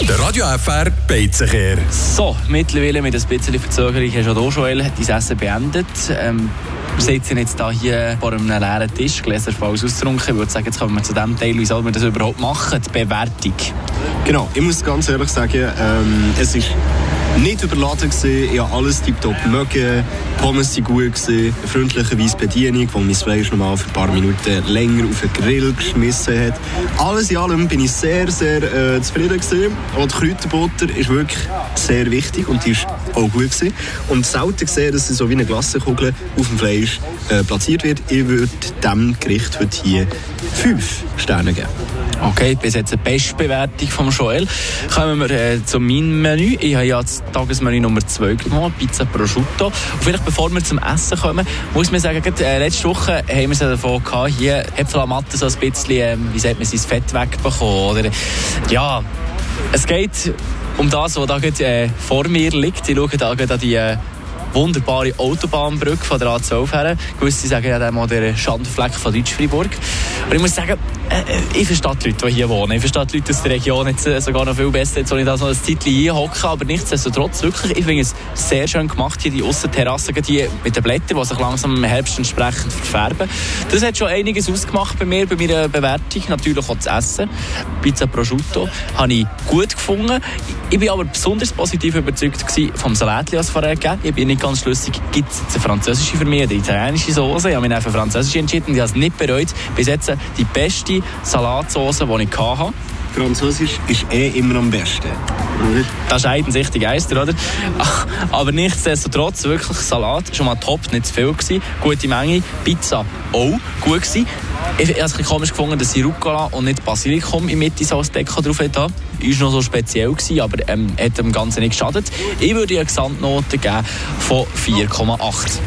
Der Radio FR Beizenkehr. So, mittlerweile mit ein bisschen Verzögerung hast du auch schon dein Essen beendet. Ähm, wir sitzen jetzt hier vor einem leeren Tisch, Gläser falls ausgetrunken. Ich würde sagen, jetzt kommen wir zu dem Teil, wie soll man das überhaupt machen, die Bewertung. Genau, ich muss ganz ehrlich sagen, ähm, es ist nicht überladen gewesen. Ich habe alles tiptop mögen. Pommes waren gut gewesen. Eine freundliche Bedienung, die mein Fleisch noch mal für ein paar Minuten länger auf den Grill geschmissen hat. Alles in allem bin ich sehr, sehr äh, zufrieden gewesen. Und die Kräuterbutter ist wirklich sehr wichtig und die ist auch gut gewesen. Und selten gesehen, dass sie so wie eine Glassenkugel auf dem Fleisch äh, platziert wird. Ich würde diesem Gericht heute hier fünf Sterne geben. Okay, bis jetzt eine Bestbewertung von Joel. Kommen wir äh, zu meinem Menü. Ich habe das Tagesmenü Nummer 2 genommen, Pizza Prosciutto. Und vielleicht bevor wir zum Essen kommen, muss man sagen, äh, letzte Woche haben wir es davon gehabt, hier Äpfel am Matte so ein bisschen, äh, wie sagt man, sein Fett wegbekommen. Oder, ja, es geht um das, was da gerade, äh, vor mir liegt. Ich schaue da gerade an die äh, wunderbare Autobahnbrücke von der A12 her. Gewisse sagen ja dann mal der Schandfleck von Deutsch-Fribourg. Und ich muss sagen, äh, äh, ich verstehe die Leute, die hier wohnen. Ich verstehe die Leute aus der Region jetzt äh, sogar noch viel besser, wo ich da so ein Zeitchen hier hocke. Aber nichtsdestotrotz, wirklich, ich finde es sehr schön gemacht, hier die Aussenterrasse, die mit den Blättern, die sich langsam im Herbst entsprechend verfärben. Das hat schon einiges ausgemacht bei mir, bei meiner Bewertung. Natürlich auch das Essen. Pizza Prosciutto habe ich gut gefunden. Ich war aber besonders positiv überzeugt vom Salat, das es vorher gegeben Ich bin nicht ganz schlüssig, gibt es eine französische für mich, eine italienische Soße. Ich habe mich für französische entschieden. Ich habe es nicht bereut. Bis jetzt die beste Salatsauce, die ich hatte. Französisch ist eh immer am besten. Das ist eigentlich die Geister, oder? Aber nichtsdestotrotz, wirklich Salat, schon mal top, nicht zu viel gewesen. Gute Menge. Pizza auch gut gewesen. Ich habe es komisch gefunden, dass sie Rucola und nicht Basilikum in Mitte so als Deckel drauf hat. Ist noch so speziell gewesen, aber ähm, hat dem Ganzen nicht geschadet. Ich würde eine Gesamtnote geben von 4,8.